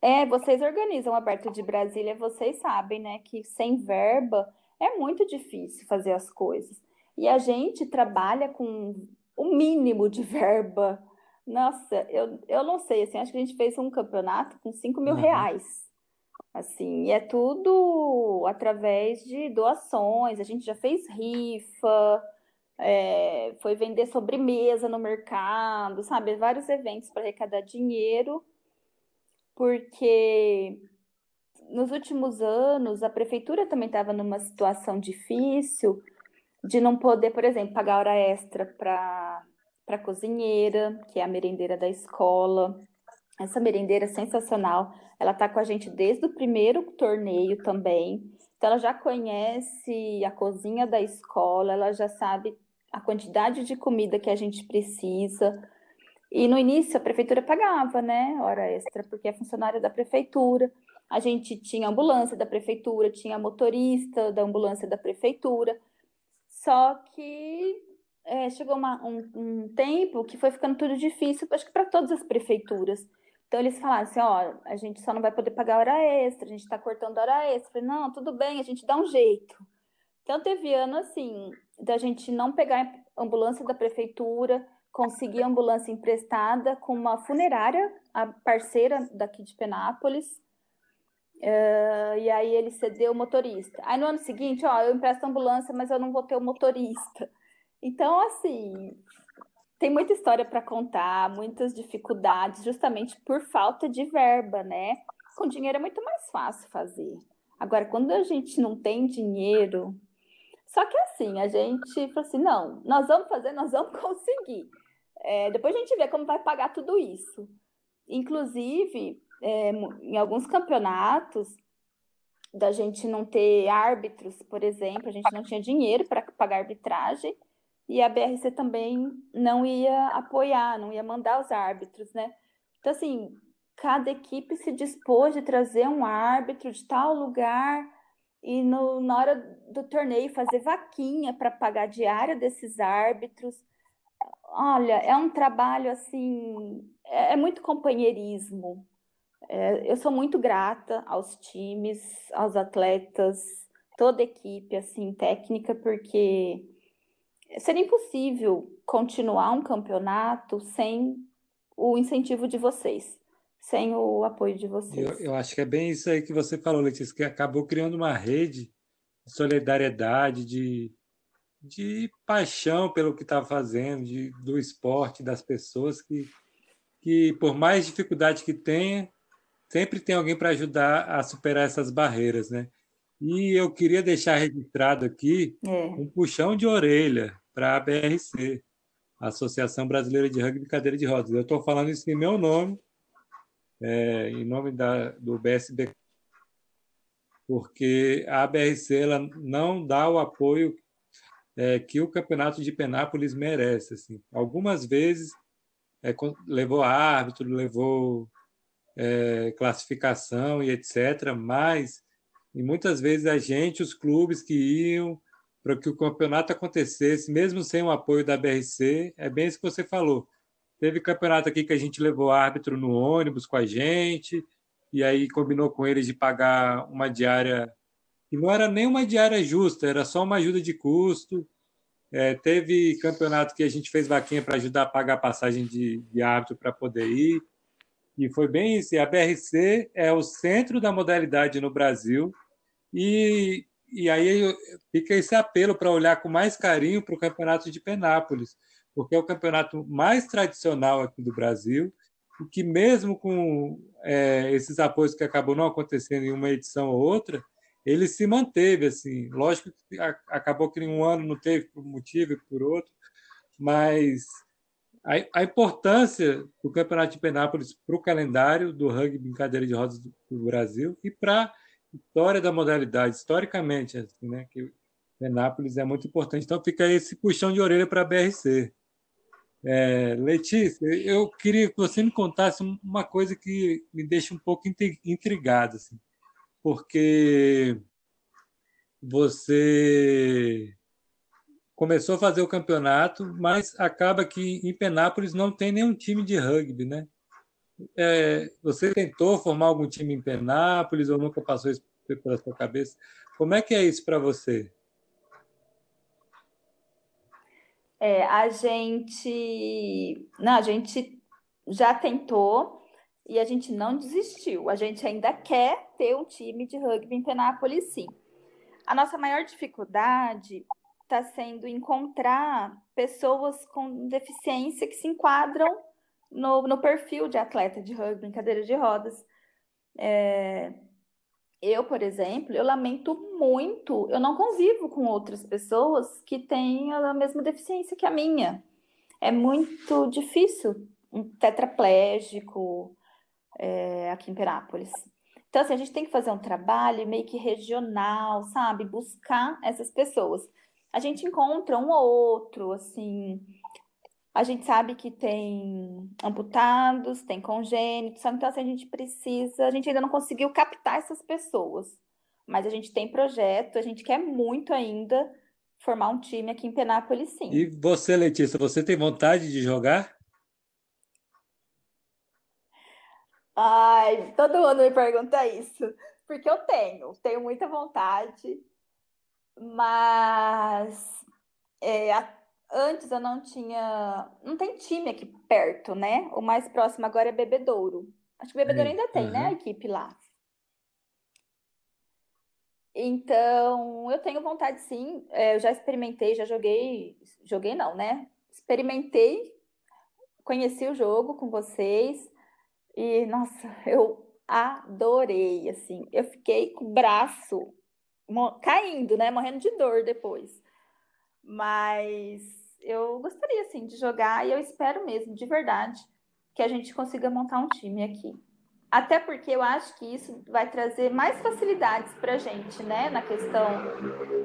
S2: É, vocês organizam aberto de Brasília, vocês sabem, né, que sem verba é muito difícil fazer as coisas. E a gente trabalha com o mínimo de verba. Nossa, eu, eu não sei, assim, acho que a gente fez um campeonato com 5 mil uhum. reais. Assim, e é tudo através de doações. A gente já fez rifa, é, foi vender sobremesa no mercado, sabe? Vários eventos para arrecadar dinheiro, porque nos últimos anos a prefeitura também estava numa situação difícil de não poder, por exemplo, pagar hora extra para a cozinheira, que é a merendeira da escola. Essa merendeira é sensacional. Ela está com a gente desde o primeiro torneio também. Então, ela já conhece a cozinha da escola, ela já sabe a quantidade de comida que a gente precisa. E no início a prefeitura pagava, né, hora extra, porque é funcionária da prefeitura. A gente tinha ambulância da prefeitura, tinha motorista da ambulância da prefeitura. Só que é, chegou uma, um, um, tempo que foi ficando tudo difícil, acho que para todas as prefeituras. Então eles falaram assim, ó, a gente só não vai poder pagar hora extra, a gente está cortando hora extra. Eu falei, não, tudo bem, a gente dá um jeito. Então teve ano assim, da gente não pegar ambulância da prefeitura, conseguir ambulância emprestada com uma funerária, a parceira daqui de Penápolis, uh, e aí ele cedeu o motorista. Aí no ano seguinte, ó, eu empresto ambulância, mas eu não vou ter o motorista. Então, assim, tem muita história para contar, muitas dificuldades, justamente por falta de verba, né? Com dinheiro é muito mais fácil fazer. Agora, quando a gente não tem dinheiro, só que assim, a gente falou assim: não, nós vamos fazer, nós vamos conseguir. É, depois a gente vê como vai pagar tudo isso. Inclusive, é, em alguns campeonatos, da gente não ter árbitros, por exemplo, a gente não tinha dinheiro para pagar arbitragem e a BRC também não ia apoiar, não ia mandar os árbitros, né? Então, assim, cada equipe se dispôs de trazer um árbitro de tal lugar e no, na hora do torneio fazer vaquinha para pagar a diária desses árbitros. Olha, é um trabalho assim, é, é muito companheirismo. É, eu sou muito grata aos times, aos atletas, toda a equipe assim técnica, porque seria impossível continuar um campeonato sem o incentivo de vocês, sem o apoio de vocês.
S1: Eu, eu acho que é bem isso aí que você falou, Letícia, que acabou criando uma rede de solidariedade, de, de paixão pelo que está fazendo, de, do esporte, das pessoas, que, que por mais dificuldade que tenha, sempre tem alguém para ajudar a superar essas barreiras, né? E eu queria deixar registrado aqui é. um puxão de orelha para a BRC, Associação Brasileira de Rugby Cadeira de Rodas. Eu estou falando isso em meu nome, é, em nome da, do BSB, porque a BRC ela não dá o apoio é, que o Campeonato de Penápolis merece. Assim. Algumas vezes é, levou árbitro, levou é, classificação e etc., mas e muitas vezes a gente, os clubes que iam para que o campeonato acontecesse, mesmo sem o apoio da BRC, é bem isso que você falou. Teve campeonato aqui que a gente levou árbitro no ônibus com a gente, e aí combinou com eles de pagar uma diária que não era nem uma diária justa, era só uma ajuda de custo. É, teve campeonato que a gente fez vaquinha para ajudar a pagar a passagem de, de árbitro para poder ir. E foi bem isso. E a BRC é o centro da modalidade no Brasil e, e aí fica esse apelo para olhar com mais carinho para o campeonato de Penápolis, porque é o campeonato mais tradicional aqui do Brasil e que mesmo com é, esses apoios que acabou não acontecendo em uma edição ou outra, ele se manteve assim. Lógico que acabou que em um ano não teve por um motivo e por outro, mas a, importância do Campeonato de Penápolis para o calendário do rugby brincadeira de rodas do, do Brasil e para a história da modalidade, historicamente, assim, né, que Penápolis é muito importante. Então fica esse puxão de orelha para a BRC. É, Letícia, eu queria que você me contasse uma coisa que me deixa um pouco intrigado, assim, porque você começou a fazer o campeonato, mas acaba que em Penápolis não tem nenhum time de rugby, né? É, você tentou formar algum time em Penápolis ou nunca passou isso pela sua cabeça? Como é que é isso para você?
S2: É, a gente, não, a gente já tentou e a gente não desistiu. A gente ainda quer ter um time de rugby em Penápolis, sim. A nossa maior dificuldade está sendo encontrar pessoas com deficiência que se enquadram no, no perfil de atleta de rugby em cadeira de rodas. É, eu, por exemplo, eu lamento muito, eu não convivo com outras pessoas que têm a mesma deficiência que a minha. É muito difícil um tetraplégico é, aqui em Perápolis. Então, assim, a gente tem que fazer um trabalho meio que regional, sabe? Buscar essas pessoas. A gente encontra um ou outro, assim. A gente sabe que tem amputados, tem congênitos, então assim, a gente precisa, a gente ainda não conseguiu captar essas pessoas, mas a gente tem projeto, a gente quer muito ainda formar um time aqui em Penápolis, sim.
S1: E você, Letícia, você tem vontade de jogar?
S2: Ai, todo mundo me pergunta isso, porque eu tenho, tenho muita vontade, mas é, antes eu não tinha, não tem time aqui perto, né? O mais próximo agora é Bebedouro. Acho que Bebedouro ainda tem, uhum. né, a equipe lá. Então, eu tenho vontade sim. É, eu já experimentei, já joguei, joguei não, né? Experimentei, conheci o jogo com vocês. E, nossa, eu adorei, assim. Eu fiquei com o braço caindo, né? Morrendo de dor depois. Mas eu gostaria, assim, de jogar e eu espero mesmo, de verdade, que a gente consiga montar um time aqui. Até porque eu acho que isso vai trazer mais facilidades para a gente, né? Na questão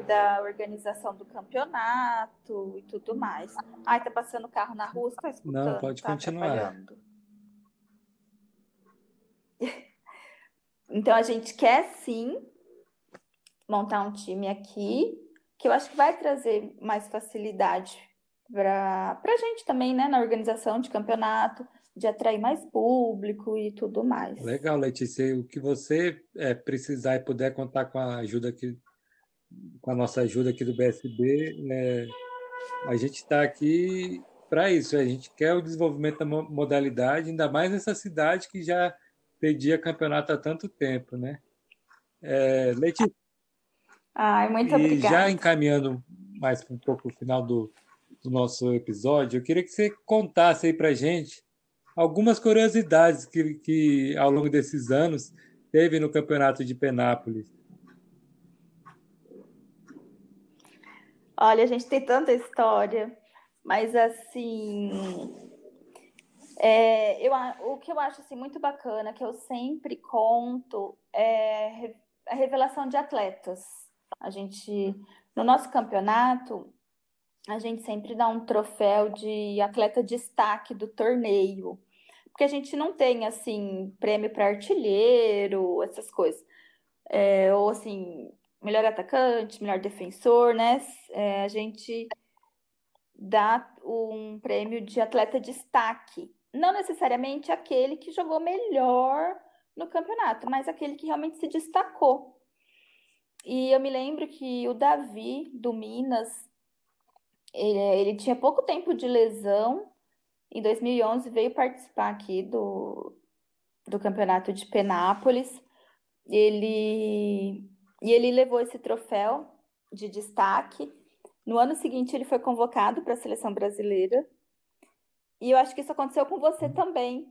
S2: da organização do campeonato e tudo mais. Ai, tá passando carro na rua, tá escutando?
S1: Não, pode tá continuar.
S2: Então a gente quer sim montar um time aqui, que eu acho que vai trazer mais facilidade para a gente também, né, na organização de campeonato, de atrair mais público e tudo mais.
S1: Legal, Letícia. O que você é, precisar e puder contar com a ajuda aqui, com a nossa ajuda aqui do BSB, né, a gente está aqui para isso. A gente quer o desenvolvimento da modalidade, ainda mais nessa cidade que já pedia campeonato há tanto tempo, né? É, Letícia.
S2: Ai, muito e obrigada.
S1: já encaminhando mais um pouco o final do, do nosso episódio, eu queria que você contasse aí para gente algumas curiosidades que, que ao longo desses anos teve no campeonato de Penápolis.
S2: Olha, a gente tem tanta história, mas assim, é, eu, o que eu acho assim, muito bacana, que eu sempre conto, é a revelação de atletas. A gente, no nosso campeonato, a gente sempre dá um troféu de atleta destaque do torneio. Porque a gente não tem, assim, prêmio para artilheiro, essas coisas. É, ou, assim, melhor atacante, melhor defensor, né? É, a gente dá um prêmio de atleta destaque não necessariamente aquele que jogou melhor no campeonato, mas aquele que realmente se destacou. E eu me lembro que o Davi, do Minas, ele, ele tinha pouco tempo de lesão. Em 2011 veio participar aqui do, do campeonato de Penápolis. Ele, e ele levou esse troféu de destaque. No ano seguinte, ele foi convocado para a seleção brasileira e eu acho que isso aconteceu com você também,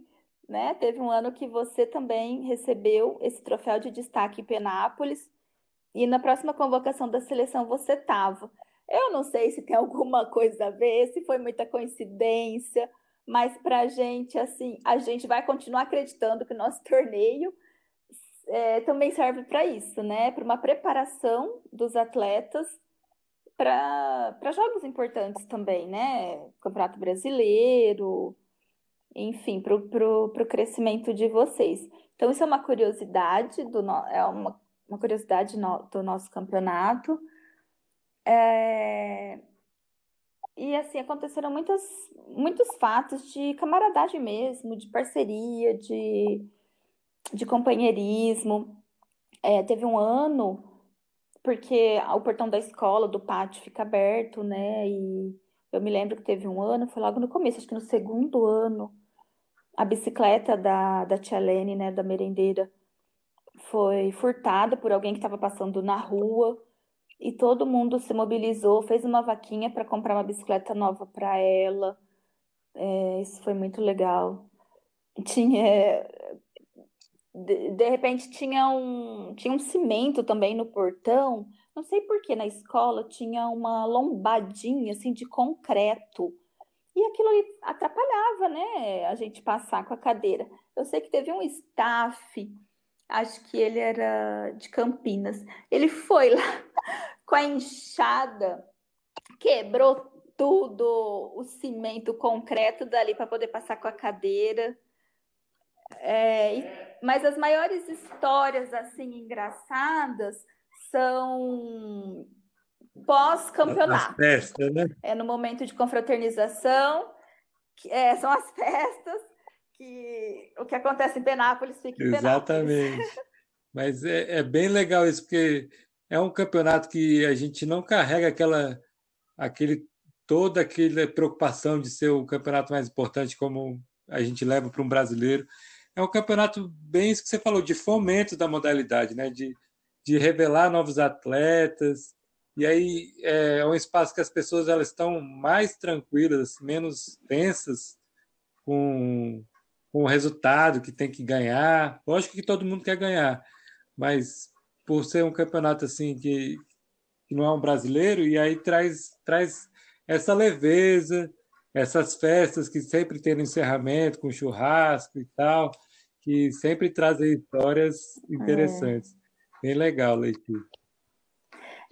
S2: né? Teve um ano que você também recebeu esse troféu de destaque em Penápolis e na próxima convocação da seleção você estava. Eu não sei se tem alguma coisa a ver, se foi muita coincidência, mas para a gente, assim, a gente vai continuar acreditando que o nosso torneio é, também serve para isso, né? Para uma preparação dos atletas para jogos importantes também, né? Campeonato Brasileiro, enfim, para o crescimento de vocês. Então, isso é uma curiosidade do é uma, uma curiosidade no, do nosso campeonato. É, e assim, aconteceram muitas, muitos fatos de camaradagem mesmo, de parceria, de, de companheirismo. É, teve um ano porque o portão da escola, do pátio, fica aberto, né? E eu me lembro que teve um ano, foi logo no começo, acho que no segundo ano, a bicicleta da, da tia Lene, né, da merendeira, foi furtada por alguém que estava passando na rua e todo mundo se mobilizou, fez uma vaquinha para comprar uma bicicleta nova para ela. É, isso foi muito legal. Tinha de, de repente tinha um tinha um cimento também no portão. Não sei por que na escola tinha uma lombadinha assim de concreto. E aquilo atrapalhava, né, a gente passar com a cadeira. Eu sei que teve um staff, acho que ele era de Campinas. Ele foi lá com a enxada, quebrou tudo, o cimento, o concreto dali para poder passar com a cadeira. É, e, mas as maiores histórias assim engraçadas são pós-campeonato.
S1: Né?
S2: É no momento de confraternização, que, é, são as festas que o que acontece em Penápolis fica em
S1: Exatamente.
S2: Penápolis.
S1: Mas é, é bem legal isso, porque é um campeonato que a gente não carrega aquela aquele toda aquela preocupação de ser o campeonato mais importante como a gente leva para um brasileiro. É um campeonato bem isso que você falou, de fomento da modalidade, né? de, de revelar novos atletas. E aí é um espaço que as pessoas elas estão mais tranquilas, menos tensas com, com o resultado que tem que ganhar. Lógico que todo mundo quer ganhar, mas por ser um campeonato assim que, que não é um brasileiro, e aí traz, traz essa leveza, essas festas que sempre tem no encerramento, com churrasco e tal, que sempre trazem histórias interessantes. É. Bem legal, Letícia.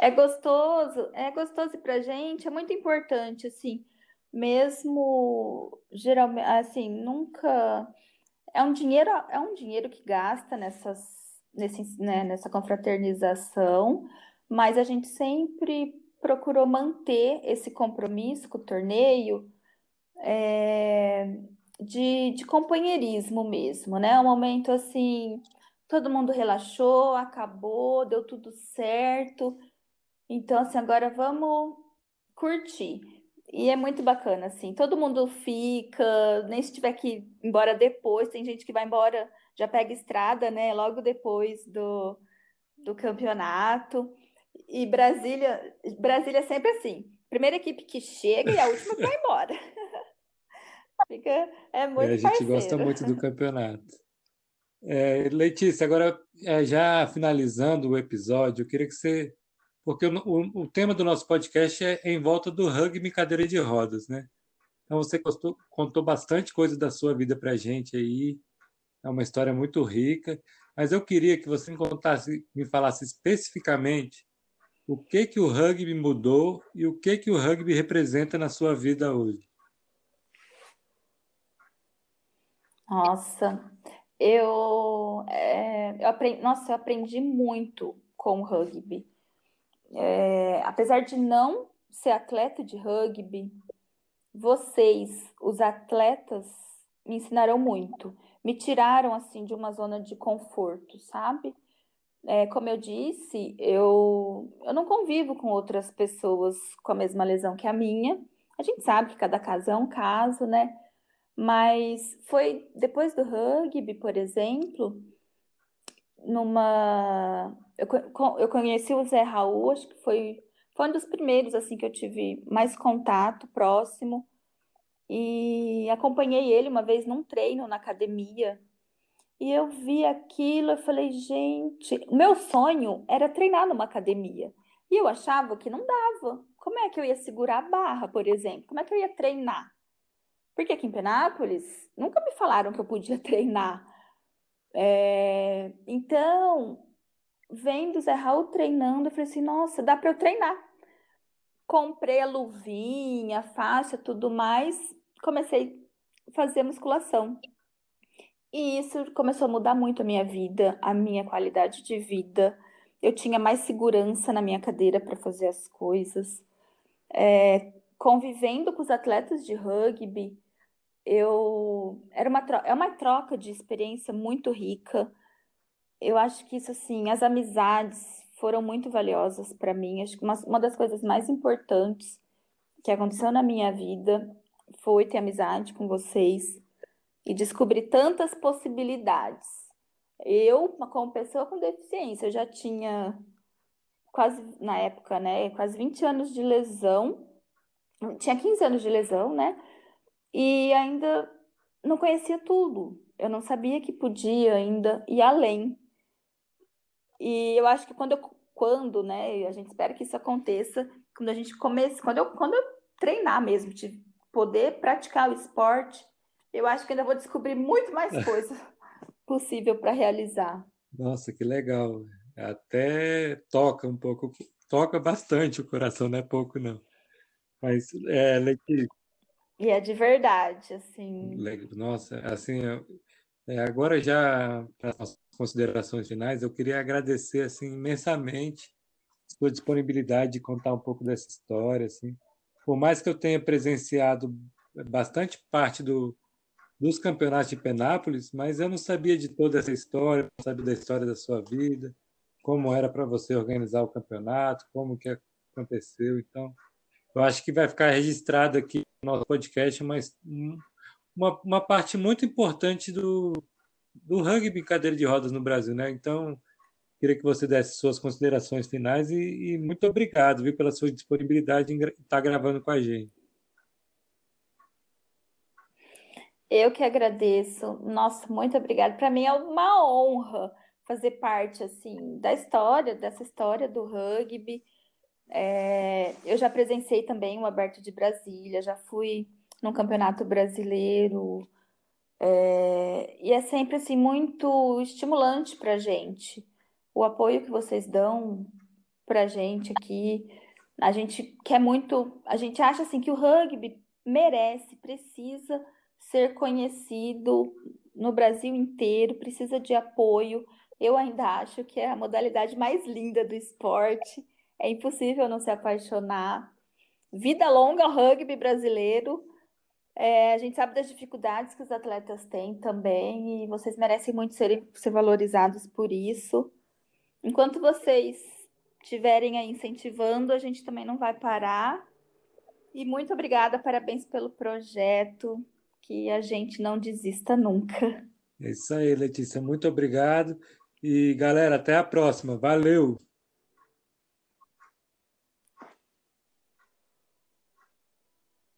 S2: É gostoso, é gostoso para gente, é muito importante, assim, mesmo geralmente, assim, nunca é um dinheiro, é um dinheiro que gasta nessas, nesse, né, nessa confraternização, mas a gente sempre procurou manter esse compromisso com o torneio é, de, de companheirismo mesmo, né? Um momento assim, todo mundo relaxou, acabou, deu tudo certo. Então, assim, agora vamos curtir. E é muito bacana, assim, todo mundo fica, nem se tiver que ir embora depois, tem gente que vai embora, já pega estrada, né, logo depois do, do campeonato. E Brasília, Brasília é sempre assim. Primeira equipe que chega e a última que vai embora. Fica, é muito é,
S1: A gente
S2: parceiro.
S1: gosta muito do campeonato. É, Letícia, agora é, já finalizando o episódio, eu queria que você. Porque o, o, o, tema do nosso podcast é em volta do rugby cadeira de rodas, né? Então você contou, bastante coisa da sua vida para a gente aí. É uma história muito rica. Mas eu queria que você me contasse, me falasse especificamente o que que o rugby mudou e o que que o rugby representa na sua vida hoje.
S2: Nossa, eu, é, eu aprendi, nossa, eu aprendi muito com o rugby. É, apesar de não ser atleta de rugby, vocês, os atletas, me ensinaram muito. Me tiraram assim de uma zona de conforto, sabe? É, como eu disse, eu, eu não convivo com outras pessoas com a mesma lesão que a minha. A gente sabe que cada caso é um caso, né? Mas foi depois do rugby, por exemplo, numa. Eu, eu conheci o Zé Raul, acho que foi, foi um dos primeiros assim que eu tive mais contato próximo. E acompanhei ele uma vez num treino na academia. E eu vi aquilo, eu falei, gente, meu sonho era treinar numa academia. E eu achava que não dava. Como é que eu ia segurar a barra, por exemplo? Como é que eu ia treinar? Porque aqui em Penápolis nunca me falaram que eu podia treinar. É, então, vendo Zé Raul treinando, eu falei assim: nossa, dá para eu treinar. Comprei a luvinha, faixa, tudo mais, comecei a fazer musculação. E isso começou a mudar muito a minha vida, a minha qualidade de vida. Eu tinha mais segurança na minha cadeira para fazer as coisas. É, convivendo com os atletas de rugby, eu era uma é uma troca de experiência muito rica. Eu acho que isso assim, as amizades foram muito valiosas para mim. Acho que uma, uma das coisas mais importantes que aconteceu na minha vida foi ter amizade com vocês. e descobri tantas possibilidades. Eu, como pessoa com deficiência, eu já tinha quase, na época, né, quase 20 anos de lesão, tinha 15 anos de lesão, né, e ainda não conhecia tudo. Eu não sabia que podia ainda ir além. E eu acho que quando eu, quando, né, a gente espera que isso aconteça, quando a gente comece, quando eu, quando eu treinar mesmo, de poder praticar o esporte, eu acho que ainda vou descobrir muito mais coisa possível para realizar.
S1: Nossa, que legal. Até toca um pouco, toca bastante o coração, não é pouco não. Mas é, Letícia,
S2: e é de verdade, assim.
S1: Nossa, assim, é, agora já para as considerações finais, eu queria agradecer assim imensamente sua disponibilidade de contar um pouco dessa história, assim. Por mais que eu tenha presenciado bastante parte do, dos campeonatos de Penápolis, mas eu não sabia de toda essa história, não sabia da história da sua vida, como era para você organizar o campeonato, como que aconteceu, então eu acho que vai ficar registrado aqui no nosso podcast mas uma, uma parte muito importante do, do rugby cadeira de rodas no Brasil. Né? Então, queria que você desse suas considerações finais e, e muito obrigado viu, pela sua disponibilidade em estar gravando com a gente.
S2: Eu que agradeço. Nossa, muito obrigada. Para mim é uma honra fazer parte assim da história, dessa história do rugby. É, eu já presenciei também o Aberto de Brasília, já fui num campeonato brasileiro, é, e é sempre assim muito estimulante para a gente. O apoio que vocês dão para a gente aqui, a gente quer muito, a gente acha assim que o rugby merece, precisa ser conhecido no Brasil inteiro, precisa de apoio. Eu ainda acho que é a modalidade mais linda do esporte. É impossível não se apaixonar. Vida longa ao rugby brasileiro. É, a gente sabe das dificuldades que os atletas têm também e vocês merecem muito ser, ser valorizados por isso. Enquanto vocês estiverem aí incentivando, a gente também não vai parar. E muito obrigada, parabéns pelo projeto, que a gente não desista nunca.
S1: É isso aí, Letícia, muito obrigado. E galera, até a próxima. Valeu!